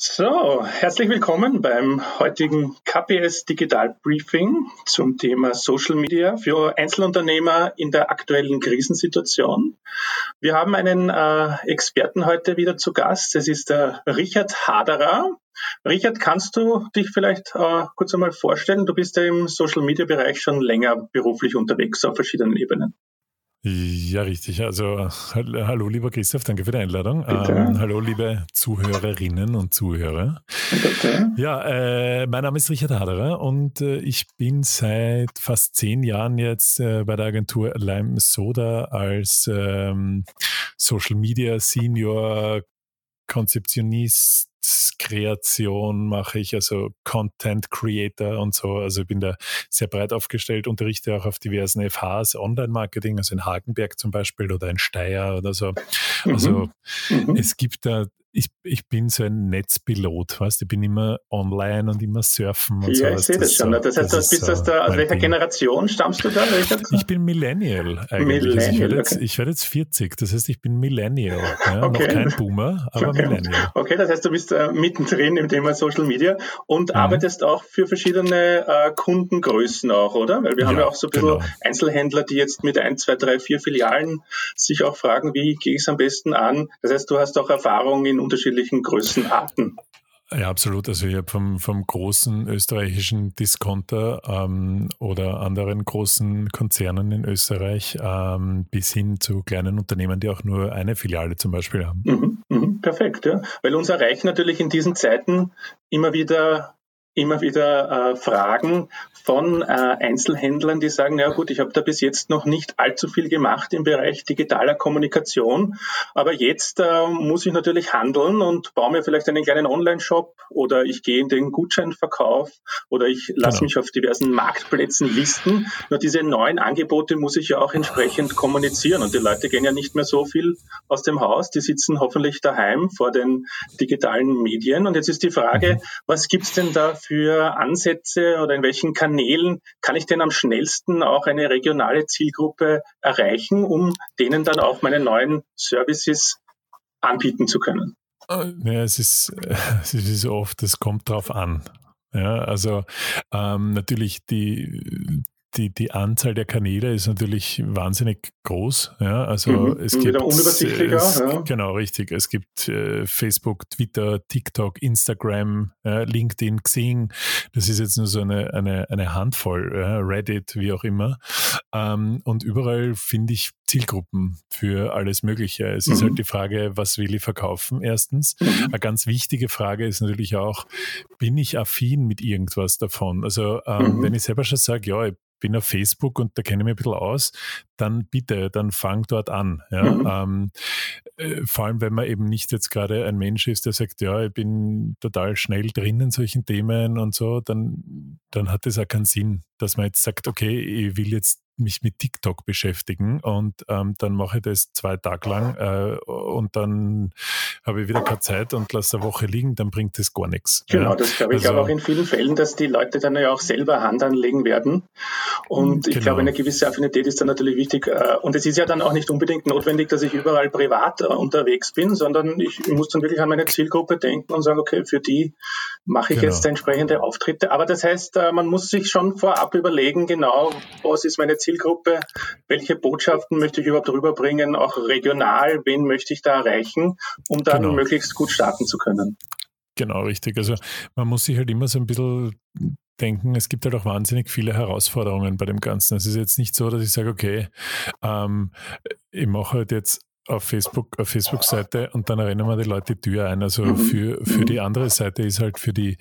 So, herzlich willkommen beim heutigen KPS Digital Briefing zum Thema Social Media für Einzelunternehmer in der aktuellen Krisensituation. Wir haben einen äh, Experten heute wieder zu Gast. Es ist der Richard Haderer. Richard, kannst du dich vielleicht äh, kurz einmal vorstellen? Du bist ja im Social Media Bereich schon länger beruflich unterwegs auf verschiedenen Ebenen. Ja, richtig. Also hallo lieber Christoph, danke für die Einladung. Ähm, hallo liebe Zuhörerinnen und Zuhörer. Bitte. Ja, äh, mein Name ist Richard Haderer und äh, ich bin seit fast zehn Jahren jetzt äh, bei der Agentur Lime Soda als ähm, Social Media Senior Konzeptionist Kreation mache ich, also Content Creator und so. Also ich bin da sehr breit aufgestellt, unterrichte auch auf diversen FHs, Online-Marketing, also in Hagenberg zum Beispiel oder in Steyr oder so. Also mhm. Mhm. es gibt da ich, ich bin so ein Netzpilot, weißt ich bin immer online und immer surfen und ja, so. Ja, ich sehe das, schon. Das heißt, das bist das da, aus welcher Ding. Generation stammst du da? Ich bin Millennial eigentlich. Millennial, also ich, werde jetzt, okay. ich werde jetzt 40, das heißt, ich bin Millennial. Ja, okay. Noch kein Boomer, aber okay. Millennial. Okay, das heißt, du bist äh, mittendrin im Thema Social Media und mhm. arbeitest auch für verschiedene äh, Kundengrößen auch, oder? Weil wir ja, haben ja auch so ein bisschen genau. Einzelhändler, die jetzt mit ein, zwei, drei, vier Filialen sich auch fragen, wie gehe ich es am besten an? Das heißt, du hast auch Erfahrung in unterschiedlichen Größenarten. Ja, absolut. Also ich habe vom, vom großen österreichischen Discounter ähm, oder anderen großen Konzernen in Österreich ähm, bis hin zu kleinen Unternehmen, die auch nur eine Filiale zum Beispiel haben. Mhm, mh, perfekt, ja. Weil uns erreichen natürlich in diesen Zeiten immer wieder immer wieder äh, Fragen von äh, Einzelhändlern, die sagen, ja gut, ich habe da bis jetzt noch nicht allzu viel gemacht im Bereich digitaler Kommunikation, aber jetzt äh, muss ich natürlich handeln und baue mir vielleicht einen kleinen Online-Shop oder ich gehe in den Gutscheinverkauf oder ich lasse genau. mich auf diversen Marktplätzen listen. Nur diese neuen Angebote muss ich ja auch entsprechend kommunizieren und die Leute gehen ja nicht mehr so viel aus dem Haus, die sitzen hoffentlich daheim vor den digitalen Medien und jetzt ist die Frage, mhm. was gibt's denn da für Ansätze oder in welchen Kanälen kann ich denn am schnellsten auch eine regionale Zielgruppe erreichen, um denen dann auch meine neuen Services anbieten zu können? Äh, ja, es ist, es ist oft, es kommt drauf an. Ja, also ähm, natürlich die, die, die Anzahl der Kanäle ist natürlich wahnsinnig groß. Ja, also mhm. es gibt unübersichtlicher. Es, ja. Genau, richtig. Es gibt äh, Facebook, Twitter, TikTok, Instagram, äh, LinkedIn, Xing. Das ist jetzt nur so eine, eine, eine Handvoll, äh, Reddit, wie auch immer. Ähm, und überall finde ich Zielgruppen für alles Mögliche. Es mhm. ist halt die Frage, was will ich verkaufen? Erstens. Mhm. Eine ganz wichtige Frage ist natürlich auch, bin ich affin mit irgendwas davon? Also ähm, mhm. wenn ich selber schon sage, ja, ich bin auf Facebook und da kenne ich mich ein bisschen aus, dann bitte, dann fang dort an. Ja? Mhm. Ähm, äh, vor allem, wenn man eben nicht jetzt gerade ein Mensch ist, der sagt, ja, ich bin total schnell drin in solchen Themen und so, dann, dann hat es auch keinen Sinn, dass man jetzt sagt, okay, ich will jetzt mich mit TikTok beschäftigen und ähm, dann mache ich das zwei Tage lang äh, und dann habe ich wieder keine Zeit und lasse eine Woche liegen, dann bringt das gar nichts. Genau, ja. das glaube ich also, auch in vielen Fällen, dass die Leute dann ja auch selber Hand anlegen werden und ich genau. glaube, eine gewisse Affinität ist dann natürlich wichtig äh, und es ist ja dann auch nicht unbedingt notwendig, dass ich überall privat äh, unterwegs bin, sondern ich, ich, muss dann wirklich an meine Zielgruppe denken und sagen, okay, für die mache ich genau. jetzt entsprechende Auftritte, aber das heißt, äh, man muss sich schon vorab überlegen, genau, was ist meine Zielgruppe, Zielgruppe, welche Botschaften möchte ich überhaupt rüberbringen, auch regional, wen möchte ich da erreichen, um dann genau. möglichst gut starten zu können. Genau, richtig. Also man muss sich halt immer so ein bisschen denken, es gibt halt auch wahnsinnig viele Herausforderungen bei dem Ganzen. Es ist jetzt nicht so, dass ich sage, okay, ähm, ich mache halt jetzt auf Facebook, auf Facebook-Seite und dann rennen wir die Leute die Tür ein. Also mhm. für, für die andere Seite ist halt für die,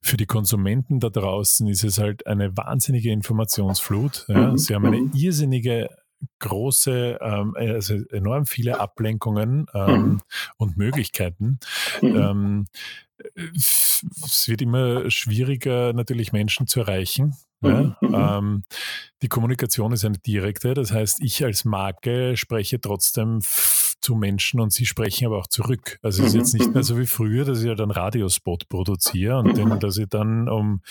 für die Konsumenten da draußen ist es halt eine wahnsinnige Informationsflut. Ja. Mhm. Sie haben eine mhm. irrsinnige große, ähm, also enorm viele Ablenkungen ähm, mhm. und Möglichkeiten. Mhm. Ähm, es wird immer schwieriger, natürlich Menschen zu erreichen. Ja? Mhm. Ähm, die Kommunikation ist eine direkte, das heißt, ich als Marke spreche trotzdem zu Menschen und sie sprechen aber auch zurück. Also es ist jetzt nicht mehr so wie früher, dass ich halt einen Radiospot produziere und den, dass ich dann um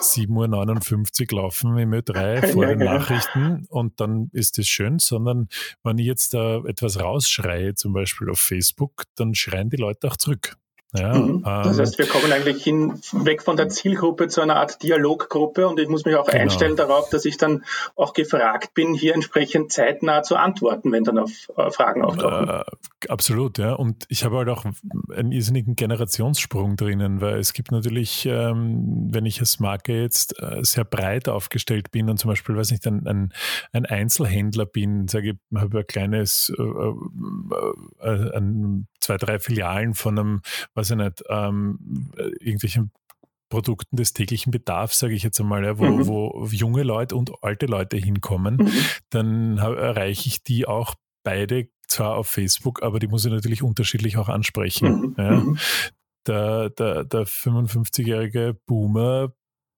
7.59 Uhr laufen im Ö3 vor den Nachrichten und dann ist das schön, sondern wenn ich jetzt da etwas rausschreie, zum Beispiel auf Facebook, dann schreien die Leute auch zurück. Ja, mhm. Das heißt, wir kommen eigentlich hin, weg von der Zielgruppe zu einer Art Dialoggruppe und ich muss mich auch genau. einstellen darauf, dass ich dann auch gefragt bin, hier entsprechend zeitnah zu antworten, wenn dann auf äh, Fragen auftauchen. Äh, absolut, ja. Und ich habe halt auch einen irrsinnigen Generationssprung drinnen, weil es gibt natürlich, ähm, wenn ich als Marke jetzt äh, sehr breit aufgestellt bin und zum Beispiel, weiß nicht, ein, ein, ein Einzelhändler bin, sage ich, habe ein kleines, äh, äh, äh ein, zwei, drei Filialen von einem weiß ich nicht, ähm, irgendwelchen Produkten des täglichen Bedarfs, sage ich jetzt einmal, ja, wo, mhm. wo junge Leute und alte Leute hinkommen, mhm. dann erreiche ich die auch beide zwar auf Facebook, aber die muss ich natürlich unterschiedlich auch ansprechen. Mhm. Ja. Mhm. Der, der, der 55-jährige Boomer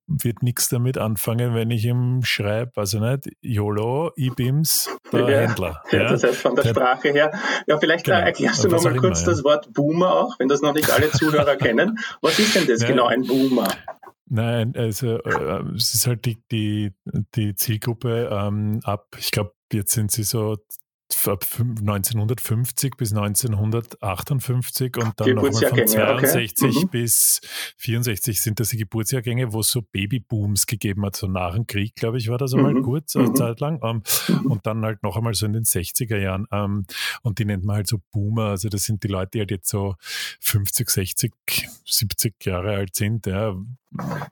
wird nichts damit anfangen, wenn ich ihm schreibe, also nicht, YOLO, E-Beams, der ja, Händler. Ja, das heißt von der, Sprache her. Ja, vielleicht genau. erklärst du nochmal kurz immer, das Wort Boomer auch, wenn das noch nicht alle Zuhörer kennen. Was ist denn das genau, ein Boomer? Nein, also äh, es ist halt die, die, die Zielgruppe ähm, ab, ich glaube, jetzt sind sie so ab 1950 bis 1958 und dann nochmal von 62 okay. mhm. bis 64 sind das die Geburtsjahrgänge, wo es so Babybooms gegeben hat, so nach dem Krieg, glaube ich, war das einmal mhm. kurz, eine mhm. Zeit lang. Ähm, mhm. Und dann halt noch einmal so in den 60er Jahren. Ähm, und die nennt man halt so Boomer. Also das sind die Leute, die halt jetzt so 50, 60, 70 Jahre alt sind, ja,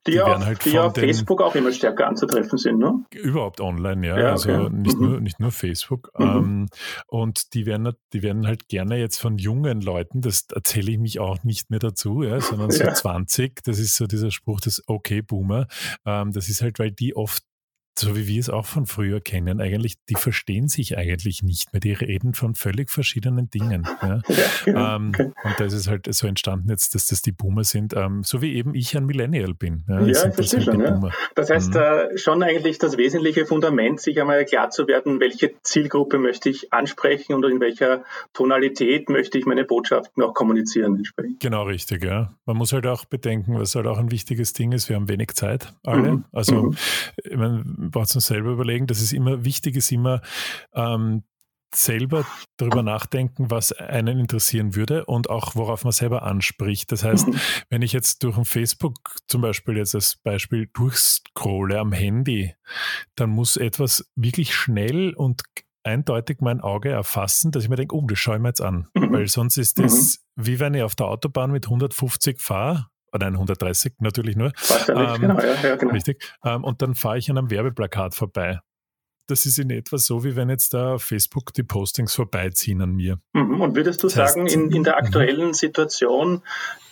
die, die auf, halt die auf Facebook auch immer stärker anzutreffen sind, ne? Überhaupt online, ja. ja also okay. nicht, mhm. nur, nicht nur Facebook. Mhm. Ähm, und die werden, die werden halt gerne jetzt von jungen Leuten, das erzähle ich mich auch nicht mehr dazu, ja, sondern so ja. 20, das ist so dieser Spruch des Okay-Boomer. Ähm, das ist halt, weil die oft so wie wir es auch von früher kennen, eigentlich, die verstehen sich eigentlich nicht mehr. Die reden von völlig verschiedenen Dingen. Ja? ja genau. ähm. Und da ist es halt so entstanden jetzt, dass das die Boomer sind, ähm, so wie eben ich ein Millennial bin. Ja, ja ich verstehe schon. Ja. Das heißt, mhm. äh, schon eigentlich das wesentliche Fundament, sich einmal klar zu werden, welche Zielgruppe möchte ich ansprechen und in welcher Tonalität möchte ich meine Botschaften auch kommunizieren. Entsprechend. Genau, richtig. Ja. Man muss halt auch bedenken, was halt auch ein wichtiges Ding ist, wir haben wenig Zeit, alle. Mhm. Also, mhm. ich meine, braucht es uns selber überlegen. Das ist immer wichtig, ist immer ähm, selber darüber nachdenken, was einen interessieren würde und auch worauf man selber anspricht. Das heißt, mhm. wenn ich jetzt durch ein Facebook zum Beispiel jetzt als Beispiel durchscrolle am Handy, dann muss etwas wirklich schnell und eindeutig mein Auge erfassen, dass ich mir denke, oh, das schaue ich mir jetzt an. Mhm. Weil sonst ist das, mhm. wie wenn ich auf der Autobahn mit 150 fahre nein, 130 natürlich nur. Ähm, genau, ja, ja, genau. Richtig. Ähm, und dann fahre ich an einem Werbeplakat vorbei. Das ist in etwa so, wie wenn jetzt da Facebook die Postings vorbeiziehen an mir. Mhm. Und würdest du das sagen, heißt, in, in der mhm. aktuellen Situation,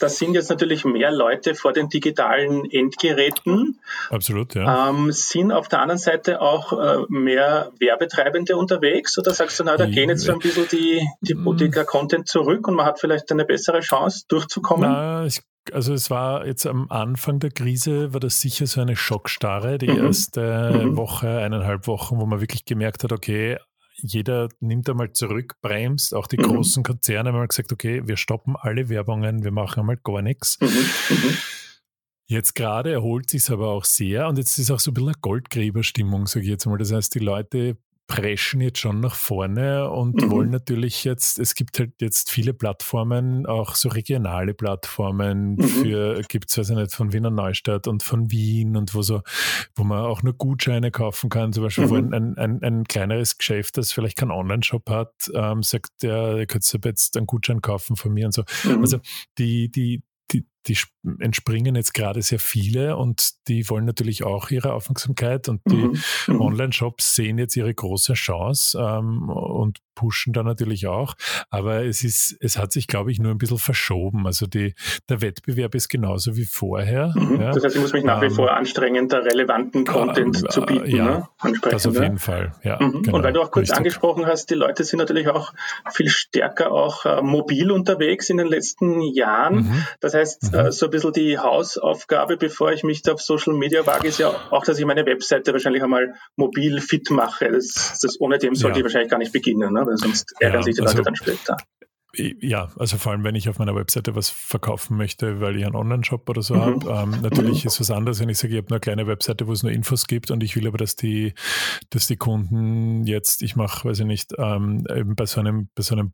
da sind jetzt natürlich mehr Leute vor den digitalen Endgeräten. Absolut, ja. Ähm, sind auf der anderen Seite auch äh, mehr Werbetreibende unterwegs? Oder sagst du, na, da gehen jetzt so ein bisschen die, die, die, der Content zurück und man hat vielleicht eine bessere Chance durchzukommen? Na, ich also es war jetzt am Anfang der Krise, war das sicher so eine Schockstarre, die mhm. erste mhm. Woche, eineinhalb Wochen, wo man wirklich gemerkt hat, okay, jeder nimmt einmal zurück, bremst, auch die mhm. großen Konzerne haben gesagt, okay, wir stoppen alle Werbungen, wir machen einmal gar nichts. Mhm. mhm. Jetzt gerade erholt sich es aber auch sehr und jetzt ist auch so ein bisschen eine Goldgräberstimmung, sage ich jetzt mal. Das heißt, die Leute preschen jetzt schon nach vorne und mhm. wollen natürlich jetzt, es gibt halt jetzt viele Plattformen, auch so regionale Plattformen mhm. für, gibt es, weiß ich nicht, von Wiener Neustadt und von Wien und wo so, wo man auch nur Gutscheine kaufen kann, zum Beispiel, mhm. wo ein, ein, ein, kleineres Geschäft, das vielleicht keinen Online-Shop hat, ähm, sagt, ja, ihr könnt jetzt einen Gutschein kaufen von mir und so. Mhm. Also die, die, die, die entspringen jetzt gerade sehr viele und die wollen natürlich auch ihre Aufmerksamkeit und die mhm. mhm. Online-Shops sehen jetzt ihre große Chance ähm, und pushen da natürlich auch. Aber es ist, es hat sich, glaube ich, nur ein bisschen verschoben. Also die, der Wettbewerb ist genauso wie vorher. Mhm. Ja. Das heißt, ich muss mich nach wie ähm, vor anstrengen, da relevanten Content äh, zu bieten. Ja, ne? das auf jeden Fall. Ja, mhm. genau, und weil du auch kurz richtig. angesprochen hast, die Leute sind natürlich auch viel stärker auch äh, mobil unterwegs in den letzten Jahren. Mhm. Das heißt, mhm. äh, so ein bisschen die Hausaufgabe, bevor ich mich da auf Social Media wage, ist ja auch, dass ich meine Webseite wahrscheinlich einmal mobil fit mache. Das, das ohne dem sollte ja. ich wahrscheinlich gar nicht beginnen, ne? weil sonst ärgern ja, sich die Leute also, dann später. Ja, also vor allem, wenn ich auf meiner Webseite was verkaufen möchte, weil ich einen Online-Shop oder so mhm. habe. Ähm, natürlich mhm. ist was anderes, wenn ich sage, ich habe nur eine kleine Webseite, wo es nur Infos gibt und ich will aber, dass die, dass die Kunden jetzt, ich mache, weiß ich nicht, ähm, eben bei so einem, bei so einem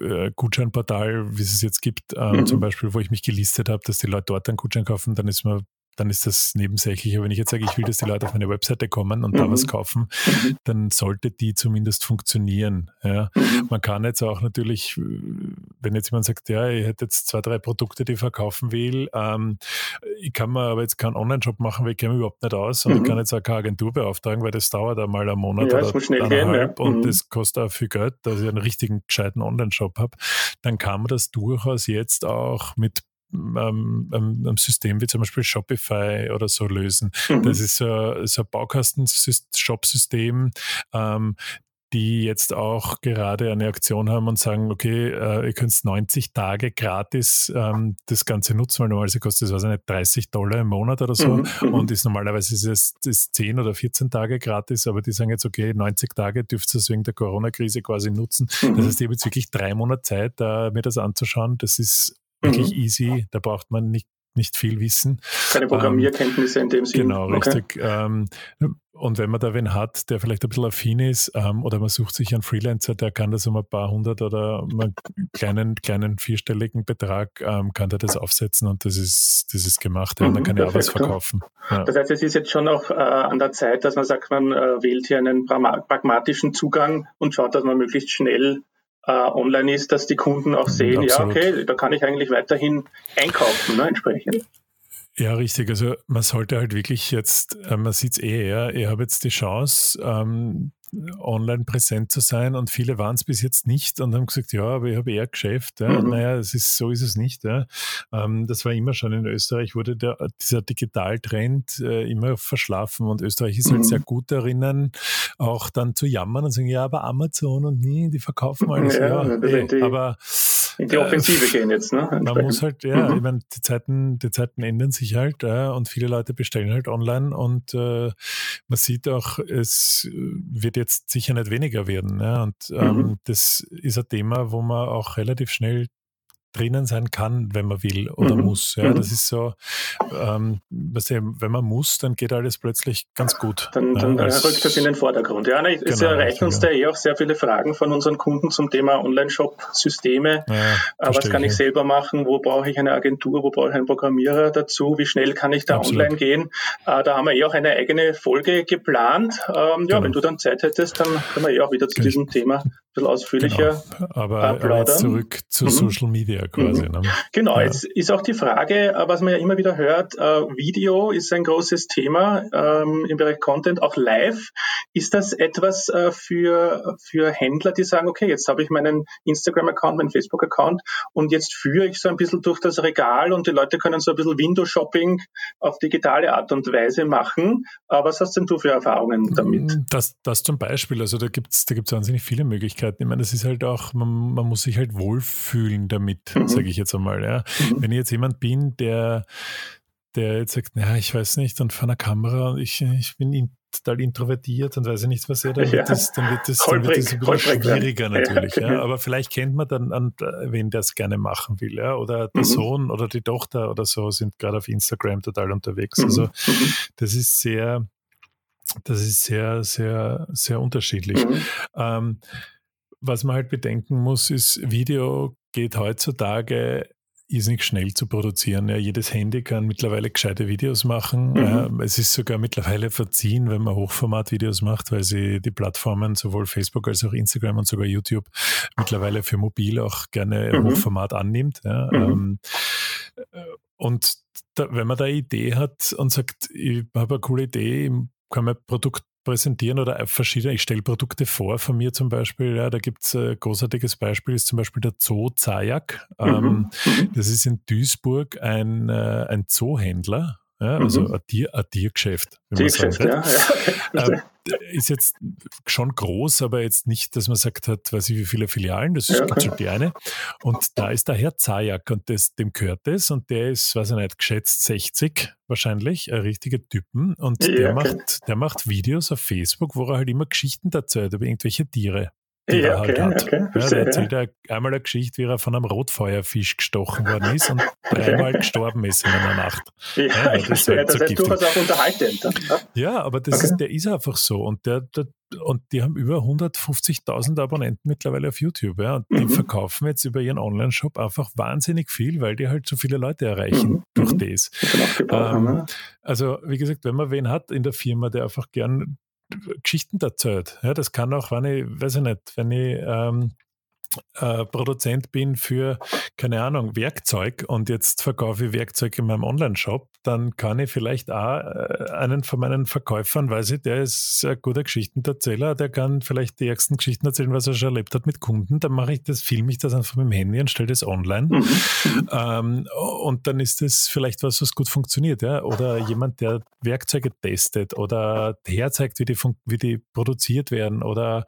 äh, Gutscheinportal, wie es es jetzt gibt, ähm, mhm. zum Beispiel, wo ich mich gelistet habe, dass die Leute dort einen Gutschein kaufen, dann ist mir dann ist das nebensächlich. Aber wenn ich jetzt sage, ich will, dass die Leute auf meine Webseite kommen und mhm. da was kaufen, mhm. dann sollte die zumindest funktionieren. Ja. Mhm. Man kann jetzt auch natürlich, wenn jetzt jemand sagt, ja, ich hätte jetzt zwei, drei Produkte, die ich verkaufen will, ähm, ich kann mir aber jetzt keinen Online-Shop machen, weil ich kenne mich überhaupt nicht aus und ich mhm. kann jetzt auch keine Agentur beauftragen, weil das dauert einmal einen Monat ja, oder schnell gehen, ja. und mhm. das kostet auch viel Geld, dass ich einen richtigen, gescheiten Online-Shop habe. Dann kann man das durchaus jetzt auch mit ähm, einem System wie zum Beispiel Shopify oder so lösen. Mhm. Das ist so, so ein Baukasten-Shop-System, ähm, die jetzt auch gerade eine Aktion haben und sagen, okay, äh, ihr könnt 90 Tage gratis ähm, das Ganze nutzen, weil normalerweise kostet es, weiß ich nicht, 30 Dollar im Monat oder so mhm. mhm. und ist normalerweise ist es ist 10 oder 14 Tage gratis, aber die sagen jetzt, okay, 90 Tage dürft ihr es wegen der Corona-Krise quasi nutzen. Mhm. Das heißt, ich habe jetzt wirklich drei Monate Zeit, äh, mir das anzuschauen. Das ist wirklich mhm. easy. Da braucht man nicht, nicht viel Wissen. Keine Programmierkenntnisse ähm, in dem Sinne. Genau, richtig. Okay. Ähm, und wenn man da wen hat, der vielleicht ein bisschen affin ist, ähm, oder man sucht sich einen Freelancer, der kann das um ein paar hundert oder einen kleinen, kleinen vierstelligen Betrag, ähm, kann der das aufsetzen und das ist, das ist gemacht. Ja, und dann mhm, kann er auch was verkaufen. Ja. Das heißt, es ist jetzt schon auch äh, an der Zeit, dass man sagt, man äh, wählt hier einen pragmatischen Zugang und schaut, dass man möglichst schnell online ist, dass die Kunden auch sehen, Absolut. ja, okay, da kann ich eigentlich weiterhin einkaufen, ne, entsprechend. Ja, richtig. Also man sollte halt wirklich jetzt, äh, man sieht es eh, ja, ich habe jetzt die Chance, ähm, online präsent zu sein und viele waren es bis jetzt nicht und haben gesagt, ja, aber ich habe eher Geschäft. Ja. Mhm. Naja, es ist, so ist es nicht. Ja. Ähm, das war immer schon in Österreich, wurde der, dieser Digitaltrend äh, immer verschlafen und Österreich ist halt mhm. halt sehr gut darin, auch dann zu jammern und sagen, ja, aber Amazon und nie, die verkaufen alles. Ja, ja ey, aber in die Offensive äh, gehen jetzt. Ne? Man muss halt, ja, mhm. ich meine, die Zeiten, die Zeiten ändern sich halt äh, und viele Leute bestellen halt online und äh, man sieht auch, es wird jetzt sicher nicht weniger werden. Ja? Und ähm, mhm. das ist ein Thema, wo man auch relativ schnell drinnen sein kann, wenn man will oder mhm. muss. Ja, mhm. das ist so, ähm, was eben, wenn man muss, dann geht alles plötzlich ganz gut. Dann, dann ja, rückt das in den Vordergrund. Ja, ne, es genau, erreichen uns ja. da eh auch sehr viele Fragen von unseren Kunden zum Thema Online-Shop-Systeme. Ja, äh, was kann ich selber machen? Wo brauche ich eine Agentur? Wo brauche ich einen Programmierer dazu? Wie schnell kann ich da Absolut. online gehen? Äh, da haben wir eh auch eine eigene Folge geplant. Ähm, ja, genau. wenn du dann Zeit hättest, dann können wir eh auch wieder zu diesem Thema bisschen ausführlicher genau. aber, aber jetzt zurück zu mhm. Social Media quasi. Mhm. Ne? Genau, ja. jetzt ist auch die Frage, äh, was man ja immer wieder hört, äh, Video ist ein großes Thema ähm, im Bereich Content, auch live. Ist das etwas äh, für, für Händler, die sagen, okay, jetzt habe ich meinen Instagram-Account, meinen Facebook-Account und jetzt führe ich so ein bisschen durch das Regal und die Leute können so ein bisschen Window-Shopping auf digitale Art und Weise machen. Was hast denn du für Erfahrungen damit? Das, das zum Beispiel, also da gibt es da gibt's wahnsinnig viele Möglichkeiten. Möglichkeiten. Ich meine, das ist halt auch, man, man muss sich halt wohlfühlen damit, mhm. sage ich jetzt einmal. Ja. Mhm. Wenn ich jetzt jemand bin, der, der jetzt sagt, naja, ich weiß nicht, und vor einer Kamera, und ich, ich bin in, total introvertiert und weiß nicht, was er, dann wird das, dann wird das, dann wird das ein bisschen schwieriger natürlich. Ja, ja. Aber vielleicht kennt man dann, an, wen der es gerne machen will. Ja. Oder der mhm. Sohn oder die Tochter oder so sind gerade auf Instagram total unterwegs. Mhm. Also mhm. das ist sehr, das ist sehr, sehr, sehr unterschiedlich. Mhm. Ähm, was man halt bedenken muss, ist, Video geht heutzutage irrsinnig schnell zu produzieren. Ja, jedes Handy kann mittlerweile gescheite Videos machen. Mhm. Es ist sogar mittlerweile verziehen, wenn man Hochformat-Videos macht, weil sie die Plattformen, sowohl Facebook als auch Instagram und sogar YouTube, mittlerweile für mobil auch gerne mhm. Hochformat annimmt. Ja, mhm. ähm, und da, wenn man da eine Idee hat und sagt, ich habe eine coole Idee, kann mein Produkt präsentieren oder verschiedene, ich stelle Produkte vor von mir zum Beispiel, ja, da gibt es ein großartiges Beispiel, ist zum Beispiel der Zoo Zajak. Mhm. Ähm, mhm. das ist in Duisburg ein, äh, ein Zoohändler, ja, also mhm. ein, Tier, ein Tiergeschäft. Tiergeschäft, ja. ja. Ähm, ist jetzt schon groß, aber jetzt nicht, dass man sagt hat, weiß ich wie viele Filialen, das ist ja, ganz okay. eine. Und da ist der Herr Zajak und das, dem gehört es und der ist, weiß ich nicht, geschätzt 60 wahrscheinlich, ein richtiger Typen und ja, der, okay. macht, der macht Videos auf Facebook, wo er halt immer Geschichten erzählt über irgendwelche Tiere. Die ja, er halt okay, hat. Okay, ja, der erzählt ja. einmal eine Geschichte, wie er von einem Rotfeuerfisch gestochen worden ist und dreimal gestorben ist in einer Nacht. Ja, ja das, ist halt das so heißt durchaus auch unterhaltend. Ja, aber das ist, der ist einfach so und der, der und die haben über 150.000 Abonnenten mittlerweile auf YouTube. Ja, und die mhm. verkaufen jetzt über ihren Online-Shop einfach wahnsinnig viel, weil die halt so viele Leute erreichen mhm. durch mhm. das. Ähm, also, wie gesagt, wenn man wen hat in der Firma, der einfach gern Geschichten erzählt. Ja, das kann auch, wenn ich, weiß ich nicht, wenn ich ähm, äh, Produzent bin für, keine Ahnung, Werkzeug und jetzt verkaufe ich Werkzeug in meinem Online-Shop, dann kann ich vielleicht auch äh, einen von meinen Verkäufern, weiß ich, der ist ein guter Geschichtenerzähler, der kann vielleicht die ärgsten Geschichten erzählen, was er schon erlebt hat mit Kunden. Dann mache ich das, filme ich das einfach mit dem Handy und stelle das online. Mhm. Ähm, und dann ist das vielleicht was, was gut funktioniert. Ja? Oder jemand, der Werkzeuge testet oder herzeigt, wie die, wie die produziert werden oder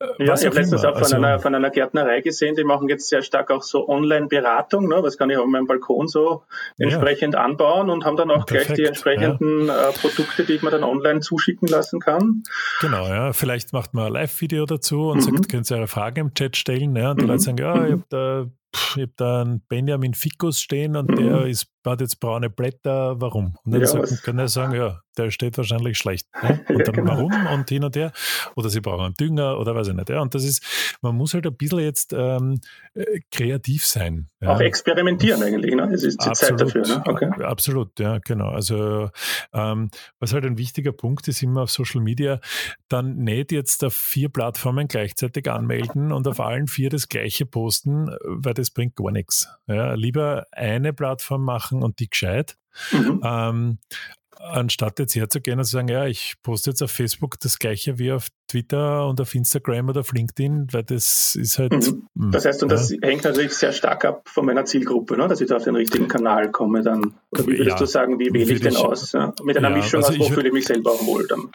äh, ja, ich habe letztens auch von, also, einer, von einer Gärtnerei gesehen, die machen jetzt sehr stark auch so Online-Beratung, ne? was kann ich auf meinem Balkon so entsprechend ja. anbauen und haben dann auch Perfekt, gleich die entsprechenden ja. äh, Produkte, die ich mir dann online zuschicken lassen kann. Genau, ja. Vielleicht macht man ein Live-Video dazu und mhm. sagt, können Sie Ihre Fragen im Chat stellen. Ja, und die mhm. Leute sagen, ja, ich habe da, hab da einen Benjamin Ficus stehen und mhm. der ist, hat jetzt braune Blätter. Warum? Und dann ja, sagen, kann er sagen, ja, der steht wahrscheinlich schlecht. Ne? Und dann ja, genau. warum und hin und her. Oder sie brauchen einen Dünger oder weiß ich nicht. Ja, und das ist, man muss halt ein bisschen jetzt ähm, äh, kreativ sein. Ja. Auch experimentieren eigentlich, ne? Es ist die absolut, Zeit dafür. Ne? Okay. Absolut, ja, genau. Also ähm, was halt ein wichtiger Punkt ist immer auf Social Media, dann nicht jetzt auf vier Plattformen gleichzeitig anmelden und auf allen vier das gleiche posten, weil das bringt gar nichts. Ja, lieber eine Plattform machen und die gescheit. Mhm. Ähm, anstatt jetzt herzugehen und zu sagen, ja, ich poste jetzt auf Facebook das gleiche wie auf Twitter und auf Instagram oder auf LinkedIn, weil das ist halt. Mhm. Hm, das heißt, und das ja. hängt natürlich sehr stark ab von meiner Zielgruppe, ne? dass ich da auf den richtigen Kanal komme dann. Oder wie würdest ja, du sagen, wie wähle ich denn aus? Ja? Mit einer Mischung also aus, wo fühle ich mich selber auch wohl dann?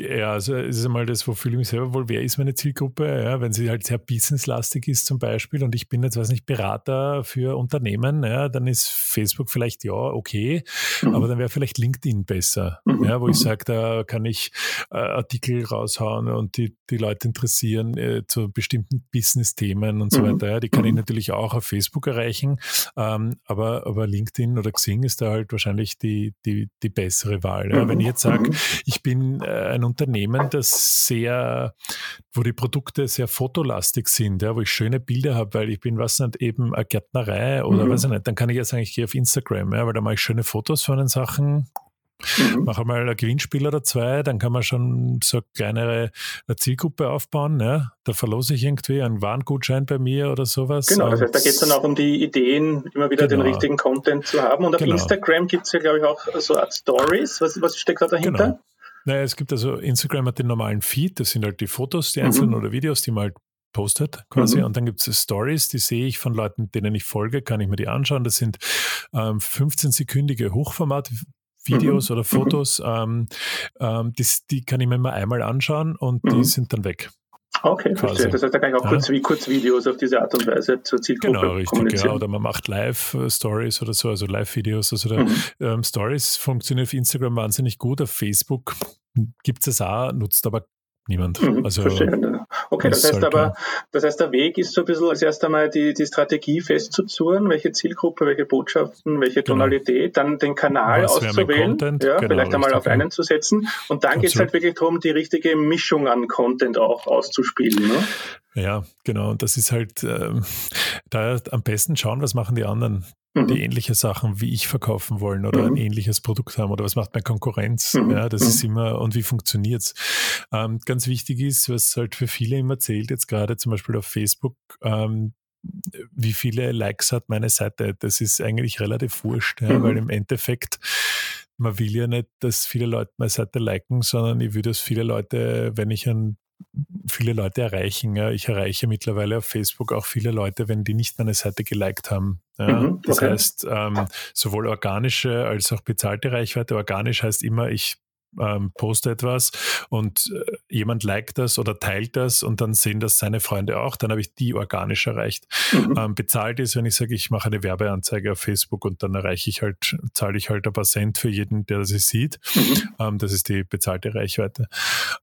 Ja, also es ist einmal das, wo fühle ich mich selber wohl, wer ist meine Zielgruppe? Ja, wenn sie halt sehr businesslastig ist zum Beispiel und ich bin jetzt, weiß nicht, Berater für Unternehmen, ja, dann ist Facebook vielleicht ja okay, mhm. aber dann wäre vielleicht LinkedIn besser, mhm. ja, wo ich sage, da kann ich äh, Artikel raushauen und die, die Leute interessieren äh, zu bestimmten Business-Themen und so mhm. weiter. Ja, die kann ich mhm. natürlich auch auf Facebook erreichen, ähm, aber, aber LinkedIn oder Xing ist da halt wahrscheinlich die, die, die bessere Wahl. Ja. Wenn ich jetzt sage, mhm. ich bin äh, ein Unternehmen, das sehr, wo die Produkte sehr fotolastig sind, ja, wo ich schöne Bilder habe, weil ich bin, was nicht, eben eine Gärtnerei oder mhm. weiß ich nicht, dann kann ich jetzt sagen, ich gehe auf Instagram, ja, weil da mache ich schöne Fotos von den Sachen, Mhm. Mache mal ein Gewinnspiel oder zwei, dann kann man schon so eine kleinere Zielgruppe aufbauen. Ja? Da verlose ich irgendwie einen Warngutschein bei mir oder sowas. Genau, das heißt, da geht es dann auch um die Ideen, immer wieder genau. den richtigen Content zu haben. Und auf genau. Instagram gibt es ja, glaube ich, auch so Art Stories. Was, was steckt da dahinter? Genau. Naja, es gibt also Instagram hat den normalen Feed, das sind halt die Fotos, die einzelnen mhm. oder Videos, die man halt postet quasi. Mhm. Und dann gibt es Stories, die sehe ich von Leuten, denen ich folge, kann ich mir die anschauen. Das sind ähm, 15-sekündige Hochformat. Videos mhm. oder mhm. Fotos, ähm, ähm, die, die, kann ich mir immer einmal anschauen und die mhm. sind dann weg. Okay, verstehe. Das heißt, da kann ich auch ja. kurz, wie kurz Videos auf diese Art und Weise zur Zielgruppe Genau, richtig. Ja. Oder man macht Live-Stories oder so, also Live-Videos. Also mhm. ähm, Stories funktionieren auf Instagram wahnsinnig gut. Auf Facebook gibt es es auch, nutzt aber niemand. Mhm, also. Okay, das heißt aber, das heißt, der Weg ist so ein bisschen als erst einmal die, die Strategie festzuzurren, welche Zielgruppe, welche Botschaften, welche genau. Tonalität, dann den Kanal Was auszuwählen, ja, genau, vielleicht einmal auf einen zu setzen und dann geht es halt wirklich darum, die richtige Mischung an Content auch auszuspielen. Ne? Ja, genau. Und das ist halt ähm, da am besten schauen, was machen die anderen mhm. die ähnliche Sachen wie ich verkaufen wollen oder mhm. ein ähnliches Produkt haben oder was macht meine Konkurrenz? Mhm. Ja, das mhm. ist immer und wie funktioniert's? Ähm, ganz wichtig ist, was halt für viele immer zählt, jetzt gerade zum Beispiel auf Facebook, ähm, wie viele Likes hat meine Seite? Das ist eigentlich relativ wurscht, ja, weil mhm. im Endeffekt man will ja nicht, dass viele Leute meine Seite liken, sondern ich will, dass viele Leute, wenn ich ein viele Leute erreichen. Ja. Ich erreiche mittlerweile auf Facebook auch viele Leute, wenn die nicht meine Seite geliked haben. Ja. Mhm, okay. Das heißt, ähm, sowohl organische als auch bezahlte Reichweite. Organisch heißt immer, ich ähm, poste etwas und äh, jemand liked das oder teilt das und dann sehen das seine Freunde auch, dann habe ich die organisch erreicht. Mhm. Ähm, bezahlt ist, wenn ich sage, ich mache eine Werbeanzeige auf Facebook und dann erreiche ich halt, zahle ich halt ein paar Cent für jeden, der das sieht. Mhm. Ähm, das ist die bezahlte Reichweite.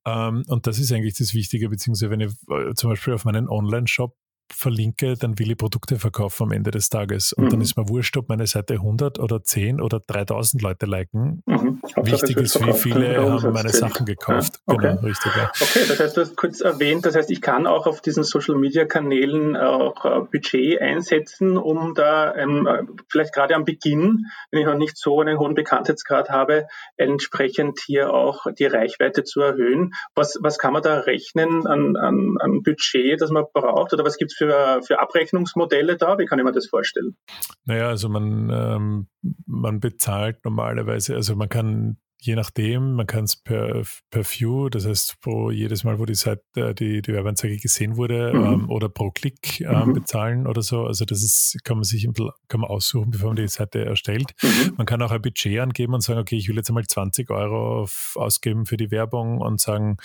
Ähm, und das ist eigentlich das Wichtige, beziehungsweise wenn ich äh, zum Beispiel auf meinen Online-Shop verlinke, dann will ich Produkte verkaufen am Ende des Tages. Und mhm. dann ist mir wurscht, ob meine Seite 100 oder 10 oder 3000 Leute liken. Mhm. Wichtig ist, wie viele haben meine Sachen gekauft. Ja. Okay. Genau, richtig. Ja. Okay, das heißt, du hast kurz erwähnt, das heißt, ich kann auch auf diesen Social-Media-Kanälen auch äh, Budget einsetzen, um da ähm, vielleicht gerade am Beginn, wenn ich noch nicht so einen hohen Bekanntheitsgrad habe, entsprechend hier auch die Reichweite zu erhöhen. Was, was kann man da rechnen an, an, an Budget, das man braucht? Oder was gibt es für, für Abrechnungsmodelle da? Wie kann ich mir das vorstellen? Naja, also man, ähm, man bezahlt normalerweise, also man kann je nachdem, man kann es per, per View, das heißt pro jedes Mal, wo die Seite, äh, die, die Werbeanzeige gesehen wurde, mhm. ähm, oder pro Klick ähm, mhm. bezahlen oder so. Also das ist, kann man sich kann man aussuchen, bevor man die Seite erstellt. Mhm. Man kann auch ein Budget angeben und sagen, okay, ich will jetzt einmal 20 Euro auf, ausgeben für die Werbung und sagen,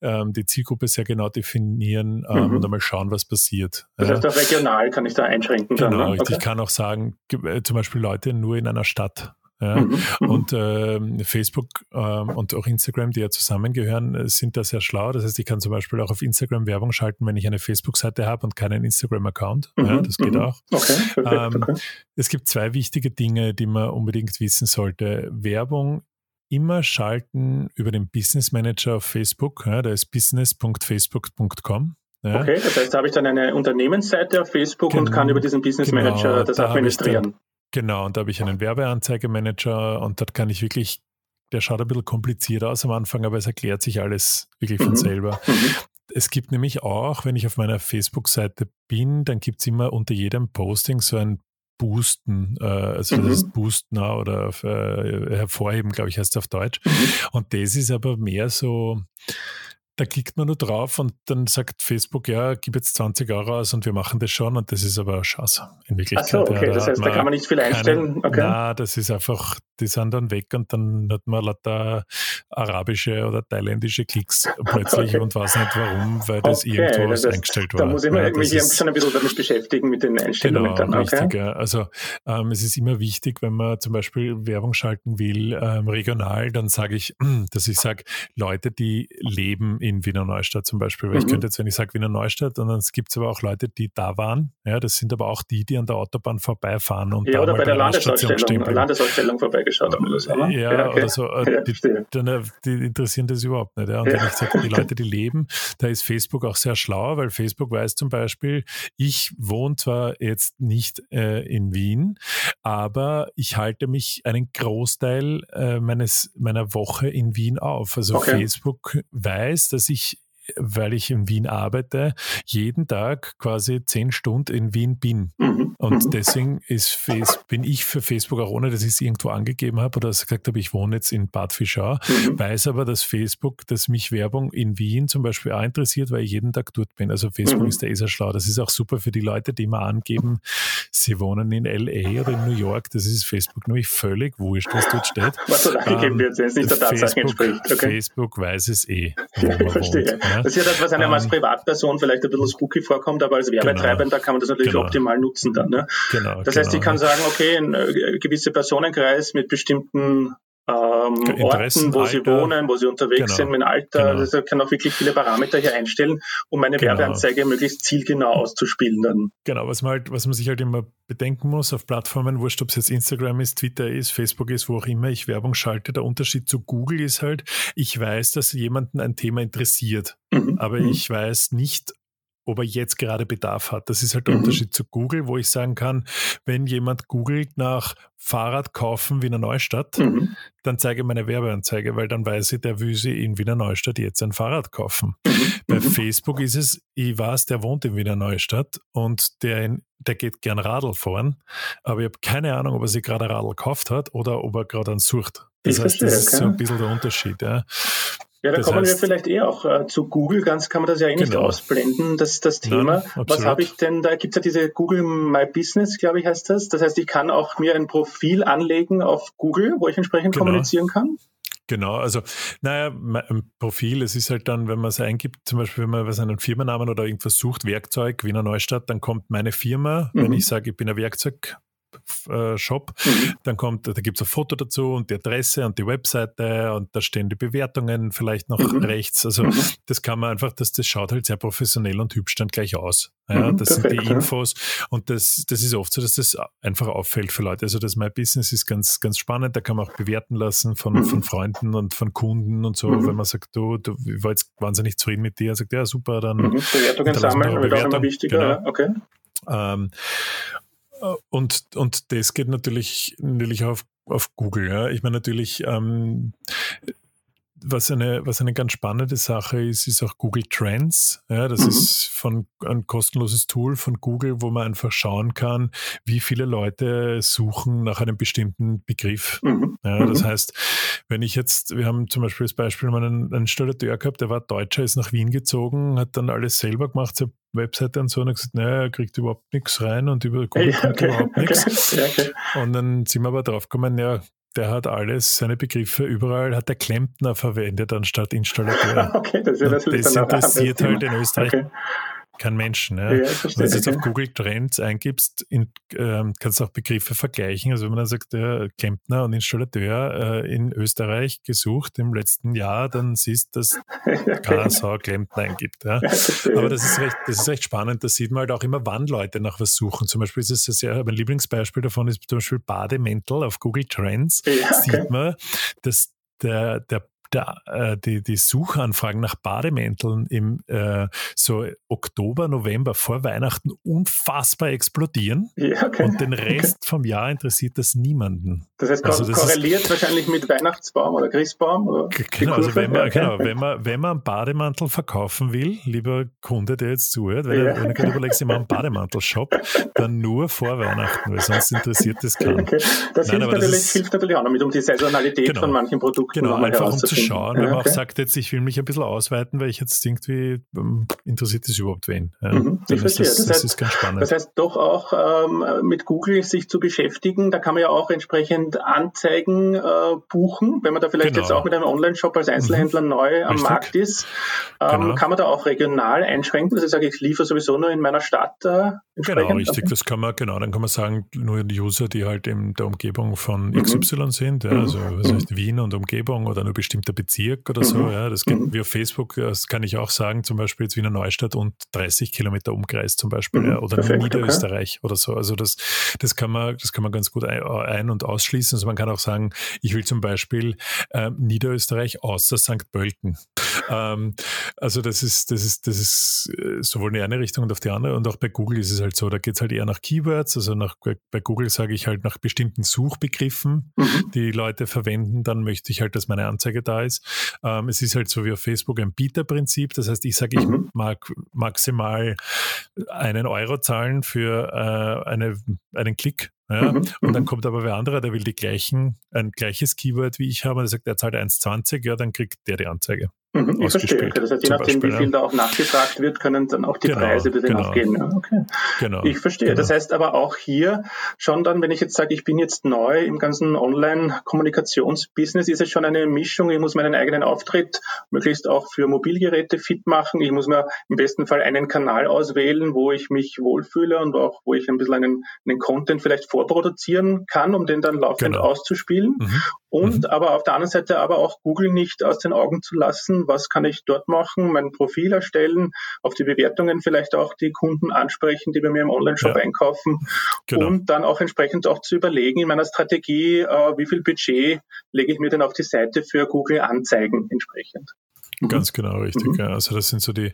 ähm, die Zielgruppe sehr genau definieren ähm, mhm. und einmal schauen, was passiert. Das heißt, auch regional kann ich da einschränken. Genau, dann, ne? okay. ich kann auch sagen, äh, zum Beispiel Leute nur in einer Stadt ja. Mhm, mhm. Und äh, Facebook äh, und auch Instagram, die ja zusammengehören, äh, sind da sehr schlau. Das heißt, ich kann zum Beispiel auch auf Instagram Werbung schalten, wenn ich eine Facebook-Seite habe und keinen Instagram-Account. Mhm. Ja, das geht mhm. auch. Okay, perfekt, ähm, okay. Es gibt zwei wichtige Dinge, die man unbedingt wissen sollte. Werbung immer schalten über den Business Manager auf Facebook. Ja, der ist business.facebook.com. Ja. Okay, das heißt, da habe ich dann eine Unternehmensseite auf Facebook Gen und kann über diesen Business genau, Manager das da administrieren. Genau, und da habe ich einen Werbeanzeigemanager und dort kann ich wirklich, der schaut ein bisschen kompliziert aus am Anfang, aber es erklärt sich alles wirklich von mhm. selber. Mhm. Es gibt nämlich auch, wenn ich auf meiner Facebook-Seite bin, dann gibt es immer unter jedem Posting so ein Boosten, äh, also mhm. das ist Boosten oder äh, hervorheben, glaube ich, heißt es auf Deutsch. Mhm. Und das ist aber mehr so, da klickt man nur drauf und dann sagt Facebook, ja, gib jetzt 20 Euro aus und wir machen das schon und das ist aber Scheiße in Wirklichkeit. Ach so, okay, ja, da das heißt, da kann man nicht viel einstellen. okay. Na, das ist einfach, die sind dann weg und dann hat man lauter arabische oder thailändische Klicks plötzlich okay. und weiß nicht warum, weil das okay, irgendwo das eingestellt war. Da muss ich ja, mich ist, schon ein bisschen damit beschäftigen mit den Einstellungen. Genau, dann. richtig. Ja. Also ähm, es ist immer wichtig, wenn man zum Beispiel Werbung schalten will, ähm, regional, dann sage ich, dass ich sage, Leute, die leben in Wiener Neustadt zum Beispiel. Weil mhm. ich könnte jetzt, wenn ich sage Wiener Neustadt, und dann gibt es aber auch Leute, die da waren. Ja, das sind aber auch die, die an der Autobahn vorbeifahren und ja, da oder bei der, der Landesausstellung, Landesausstellung vorbeigeschaut haben oder so. Ne? Ja, ja okay. oder so. Äh, ja, die, dann, äh, die, interessieren das überhaupt nicht. Ja. Und wenn ich sage, die Leute, die leben, da ist Facebook auch sehr schlau, weil Facebook weiß zum Beispiel, ich wohne zwar jetzt nicht äh, in Wien, aber ich halte mich einen Großteil äh, meines, meiner Woche in Wien auf. Also okay. Facebook weiß, dass ich weil ich in Wien arbeite, jeden Tag quasi zehn Stunden in Wien bin. Mhm. Und mhm. deswegen ist Face, bin ich für Facebook auch ohne, dass ich es irgendwo angegeben habe oder gesagt habe, ich wohne jetzt in Bad Fischau, mhm. weiß aber, dass Facebook, dass mich Werbung in Wien zum Beispiel auch interessiert, weil ich jeden Tag dort bin. Also Facebook mhm. ist da eh sehr schlau. Das ist auch super für die Leute, die immer angeben, sie wohnen in LA oder in New York. Das ist Facebook nämlich völlig wurscht, was dort steht. Was dort angegeben ähm, wird, wenn es nicht der Tatsache entspricht. Okay. Facebook weiß es eh. Verstehe. Wohnt, ja. Das ist ja das, was einem als ähm, Privatperson vielleicht ein bisschen spooky vorkommt, aber als Werbetreibender genau. kann man das natürlich genau. optimal nutzen dann. Ne? Genau, das heißt, ich genau. kann sagen, okay, ein äh, gewisser Personenkreis mit bestimmten ähm, Orten, wo Alter. sie wohnen, wo sie unterwegs genau, sind, mein Alter. Genau. Also ich kann auch wirklich viele Parameter hier einstellen, um meine genau. Werbeanzeige möglichst zielgenau auszuspielen dann. Genau, was man halt, was man sich halt immer bedenken muss auf Plattformen, wurscht, ob es jetzt Instagram ist, Twitter ist, Facebook ist, wo auch immer ich Werbung schalte. Der Unterschied zu Google ist halt, ich weiß, dass jemanden ein Thema interessiert, mhm. aber mhm. ich weiß nicht, ob er jetzt gerade Bedarf hat. Das ist halt der mhm. Unterschied zu Google, wo ich sagen kann, wenn jemand googelt nach Fahrrad kaufen Wiener Neustadt, mhm. dann zeige ich meine Werbeanzeige, weil dann weiß ich, der will sie in Wiener Neustadt jetzt ein Fahrrad kaufen. Mhm. Bei mhm. Facebook ist es, ich weiß, der wohnt in Wiener Neustadt und der, in, der geht gern Radl fahren, aber ich habe keine Ahnung, ob er sich gerade ein Radl gekauft hat oder ob er gerade einen sucht. Das ich heißt, verstehe, das ist so ein bisschen der Unterschied. Ja. Ja, da das kommen heißt, wir vielleicht eh auch äh, zu Google, ganz kann man das ja eh nicht genau. ausblenden, das, das Thema. Nein, Was habe ich denn, da gibt es ja diese Google My Business, glaube ich, heißt das. Das heißt, ich kann auch mir ein Profil anlegen auf Google, wo ich entsprechend genau. kommunizieren kann. Genau, also naja, mein Profil, es ist halt dann, wenn man es eingibt, zum Beispiel, wenn man was einen Firmennamen oder irgendwas sucht, Werkzeug, Wiener Neustadt, dann kommt meine Firma, mhm. wenn ich sage, ich bin ein Werkzeug, Shop. Mhm. Dann kommt, da gibt es ein Foto dazu und die Adresse und die Webseite und da stehen die Bewertungen vielleicht noch mhm. rechts. Also mhm. das kann man einfach, das, das schaut halt sehr professionell und hübsch dann gleich aus. Ja, mhm, das perfekt, sind die Infos und das, das ist oft so, dass das einfach auffällt für Leute. Also das My Business ist ganz, ganz spannend, da kann man auch bewerten lassen von, von Freunden und von Kunden und so, wenn man sagt, du, du ich war jetzt wahnsinnig zufrieden mit dir, sagt, ja super, dann Bewertungen sammeln, wird auch immer wichtiger, genau. ja, okay. Ähm, und, und das geht natürlich, natürlich auf, auf Google. Ja. Ich meine natürlich, ähm, was eine, was eine ganz spannende Sache ist, ist auch Google Trends. Ja, das mhm. ist von, ein kostenloses Tool von Google, wo man einfach schauen kann, wie viele Leute suchen nach einem bestimmten Begriff. Mhm. Ja, das mhm. heißt, wenn ich jetzt, wir haben zum Beispiel das Beispiel einen, einen Installateur gehabt, der war Deutscher, ist nach Wien gezogen, hat dann alles selber gemacht, Webseite und so und gesagt, naja, er kriegt überhaupt nichts rein und über Google ja, kommt überhaupt nichts. Okay, okay. Und dann sind wir aber drauf gekommen, ja, der hat alles, seine Begriffe überall, hat der Klempner verwendet anstatt Installateur. okay, das, ist das interessiert halt in Österreich okay kein Menschen. Ja. Ja, Wenn du jetzt auf Google Trends eingibst, in, ähm, kannst du auch Begriffe vergleichen. Also wenn man dann sagt, der Klempner und Installateur äh, in Österreich gesucht im letzten Jahr, dann siehst du, dass KSH Klempner eingibt. Ja. Aber das ist, recht, das ist recht spannend. Da sieht man halt auch immer, wann Leute nach was suchen. Zum Beispiel ist es sehr, mein Lieblingsbeispiel davon ist zum Beispiel Bademäntel auf Google Trends. Ja, okay. Sieht man, dass der, der der, äh, die, die Suchanfragen nach Bademänteln im äh, so Oktober, November vor Weihnachten unfassbar explodieren. Ja, okay. Und den Rest okay. vom Jahr interessiert das niemanden. Das heißt, also das korreliert ist, wahrscheinlich mit Weihnachtsbaum oder Christbaum? Oder genau, also wenn man, genau wenn, man, wenn man einen Bademantel verkaufen will, lieber Kunde, der jetzt zuhört, wenn, ja. er, wenn du gerade überlegst, ich mache einen Bademantel-Shop, dann nur vor Weihnachten, weil sonst interessiert das keinen. Okay. Das, Nein, hilft, natürlich, das hilft natürlich auch noch mit um die Saisonalität genau, von manchen Produkten. Genau, einfach um zu schauen, wenn man auch sagt, jetzt ich will mich ein bisschen ausweiten, weil ich jetzt irgendwie ähm, interessiert das überhaupt wen. Ja, mhm, ich verstehe. Das, das, das, heißt, ist ganz spannend. Das heißt, doch auch ähm, mit Google sich zu beschäftigen, da kann man ja auch entsprechend Anzeigen äh, buchen, wenn man da vielleicht genau. jetzt auch mit einem Online-Shop als Einzelhändler mhm. neu am Richtig. Markt ist, ähm, genau. kann man da auch regional einschränken, dass ich sage, ich liefere sowieso nur in meiner Stadt äh, Genau, richtig. Das kann man, genau, dann kann man sagen, nur die User, die halt in der Umgebung von XY mhm. sind, ja, also was heißt Wien und Umgebung oder nur bestimmter Bezirk oder so. Mhm. Ja, das geht mhm. wie auf Facebook, das kann ich auch sagen, zum Beispiel jetzt Wiener Neustadt und 30 Kilometer Umkreis zum Beispiel, mhm. ja, oder Perfekt, Niederösterreich okay. oder so. Also das, das kann man, das kann man ganz gut ein- und ausschließen. Also man kann auch sagen, ich will zum Beispiel äh, Niederösterreich außer St. Pölten. Ähm, also das ist, das ist, das ist äh, sowohl in die eine Richtung und auf die andere. Und auch bei Google ist es halt so, da geht es halt eher nach Keywords. Also nach, bei Google sage ich halt nach bestimmten Suchbegriffen, mhm. die Leute verwenden, dann möchte ich halt, dass meine Anzeige da ist. Ähm, es ist halt so wie auf Facebook ein Bieterprinzip. Das heißt, ich sage, ich mhm. mag maximal einen Euro zahlen für äh, eine, einen Klick. Ja? Mhm. Und dann mhm. kommt aber wer anderer, der will die gleichen, ein gleiches Keyword wie ich habe, der sagt, er zahlt 1,20, ja, dann kriegt der die Anzeige. Mhm, ich verstehe. Okay. Das heißt, je nachdem, Beispiel, wie viel da auch nachgefragt wird, können dann auch die genau, Preise ein bisschen genau. aufgehen. Ja, okay. Genau, ich verstehe. Genau. Das heißt aber auch hier schon dann, wenn ich jetzt sage, ich bin jetzt neu im ganzen Online-Kommunikationsbusiness, ist es schon eine Mischung. Ich muss meinen eigenen Auftritt möglichst auch für Mobilgeräte fit machen. Ich muss mir im besten Fall einen Kanal auswählen, wo ich mich wohlfühle und auch wo ich ein bisschen einen, einen Content vielleicht vorproduzieren kann, um den dann laufend genau. auszuspielen. Mhm. Und mhm. aber auf der anderen Seite aber auch Google nicht aus den Augen zu lassen, was kann ich dort machen, mein Profil erstellen, auf die Bewertungen vielleicht auch die Kunden ansprechen, die bei mir im Online-Shop ja. einkaufen genau. und dann auch entsprechend auch zu überlegen in meiner Strategie, äh, wie viel Budget lege ich mir denn auf die Seite für Google Anzeigen entsprechend. Mhm. Ganz genau, richtig. Mhm. Ja. Also das sind so die,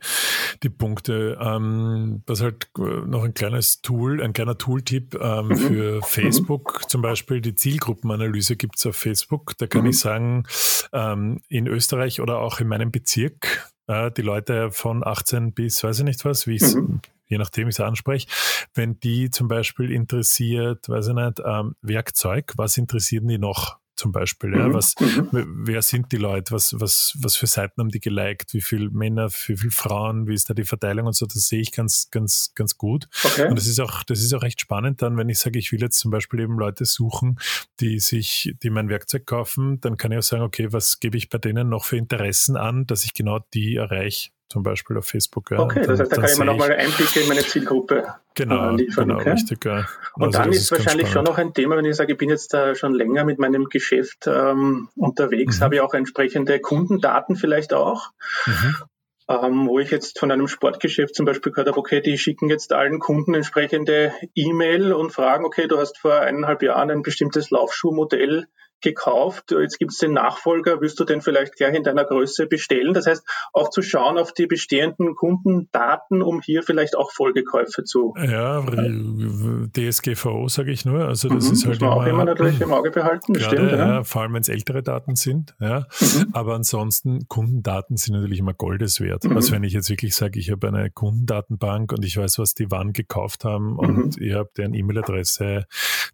die Punkte. Ähm, das halt noch ein kleines Tool, ein kleiner Tooltip ähm, mhm. für mhm. Facebook zum Beispiel. Die Zielgruppenanalyse gibt es auf Facebook. Da kann mhm. ich sagen, ähm, in Österreich oder auch in meinem Bezirk, äh, die Leute von 18 bis, weiß ich nicht was, wie ich es mhm je nachdem ich es anspreche, wenn die zum Beispiel interessiert, weiß ich nicht, ähm, Werkzeug, was interessieren die noch? Zum Beispiel. Ja? Mhm. Was, mhm. Wer sind die Leute? Was, was, was für Seiten haben die geliked? Wie viele Männer, wie viele Frauen? Wie ist da die Verteilung und so? Das sehe ich ganz, ganz, ganz gut. Okay. Und das ist auch, das ist auch recht spannend dann, wenn ich sage, ich will jetzt zum Beispiel eben Leute suchen, die sich, die mein Werkzeug kaufen, dann kann ich auch sagen, okay, was gebe ich bei denen noch für Interessen an, dass ich genau die erreiche zum Beispiel auf Facebook. Ja. Okay, das heißt, da kann ich mir nochmal Einblicke in meine Zielgruppe genau, äh, liefern. Genau, okay? richtig. Ja. Und also dann ist, ist wahrscheinlich schon noch ein Thema, wenn ich sage, ich bin jetzt da schon länger mit meinem Geschäft ähm, unterwegs, mhm. habe ich auch entsprechende Kundendaten vielleicht auch. Mhm. Ähm, wo ich jetzt von einem Sportgeschäft zum Beispiel gehört habe, okay, die schicken jetzt allen Kunden entsprechende E-Mail und fragen, okay, du hast vor eineinhalb Jahren ein bestimmtes Laufschuhmodell gekauft, jetzt gibt es den Nachfolger, willst du den vielleicht gleich in deiner Größe bestellen? Das heißt, auch zu schauen auf die bestehenden Kundendaten, um hier vielleicht auch Folgekäufe zu. Ja, DSGVO sage ich nur. Also das mhm, ist halt muss man immer, auch immer natürlich im Auge behalten. Gerade, stimmt, ja. Ja, vor allem wenn es ältere Daten sind. Ja. Mhm. Aber ansonsten Kundendaten sind natürlich immer Goldes wert. Mhm. Also wenn ich jetzt wirklich sage, ich habe eine Kundendatenbank und ich weiß, was die wann gekauft haben und mhm. ich habe deren E-Mail-Adresse,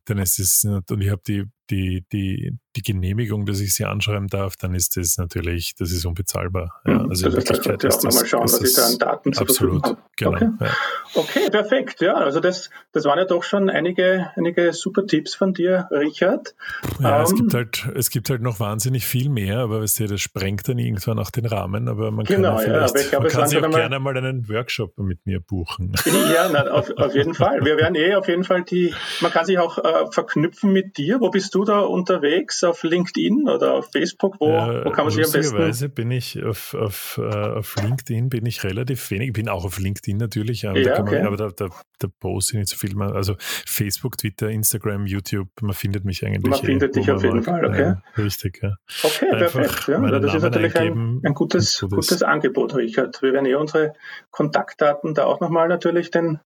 dann ist es und ich habe die die, die, die Genehmigung, dass ich sie anschreiben darf, dann ist das natürlich, das ist unbezahlbar. Ja, mhm. also das heißt, da auch nochmal schauen, was ich da an Daten zur Absolut, genau. Okay. Ja. okay, perfekt. Ja, also das, das waren ja doch schon einige, einige super Tipps von dir, Richard. Ja, ähm, es gibt halt, es gibt halt noch wahnsinnig viel mehr, aber weißt du, das sprengt dann irgendwann auch den Rahmen, aber man genau, kann, ja, ich glaube, man kann sich auch gerne mal einen Workshop mit mir buchen. Ja, nein, auf, auf jeden Fall. Wir werden eh auf jeden Fall die, man kann sich auch äh, verknüpfen mit dir. Wo bist du da unterwegs? Auf LinkedIn oder auf Facebook? Wo, ja, wo kann man sich am besten? bin ich auf, auf, uh, auf LinkedIn bin ich relativ wenig. Ich bin auch auf LinkedIn natürlich, aber, ja, da, okay. man, aber da, da, da poste ich nicht so viel. Also Facebook, Twitter, Instagram, YouTube, man findet mich eigentlich. Man findet dich auf jeden mag. Fall, okay. Ja, richtig, ja. Okay, Einfach perfekt. Ja. Das ist natürlich ein, ein gutes, gutes Angebot, Richard. Wir werden eh unsere Kontaktdaten da auch nochmal natürlich den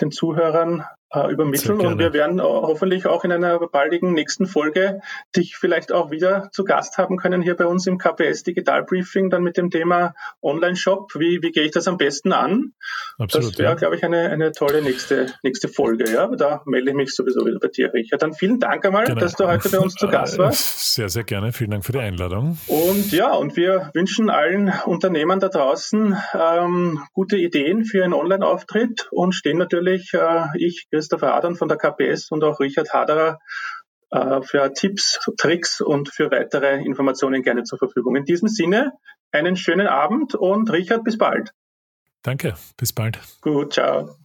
den Zuhörern äh, übermitteln. Und wir werden hoffentlich auch in einer baldigen nächsten Folge dich vielleicht auch wieder zu Gast haben können hier bei uns im KPS Digital Briefing, dann mit dem Thema Online-Shop. Wie, wie gehe ich das am besten an? Absolut, das wäre, ja. glaube ich, eine, eine tolle nächste, nächste Folge. Ja, da melde ich mich sowieso wieder bei dir, Richard. Dann vielen Dank einmal, genau. dass du heute bei uns zu Gast äh, warst. Sehr, sehr gerne. Vielen Dank für die Einladung. Und ja, und wir wünschen allen Unternehmern da draußen ähm, gute Ideen für einen Online-Auftritt und stehen natürlich äh, ich, Christopher Adern von der KPS und auch Richard Haderer äh, für Tipps, Tricks und für weitere Informationen gerne zur Verfügung. In diesem Sinne, einen schönen Abend und Richard, bis bald. Danke, bis bald. Gut, ciao.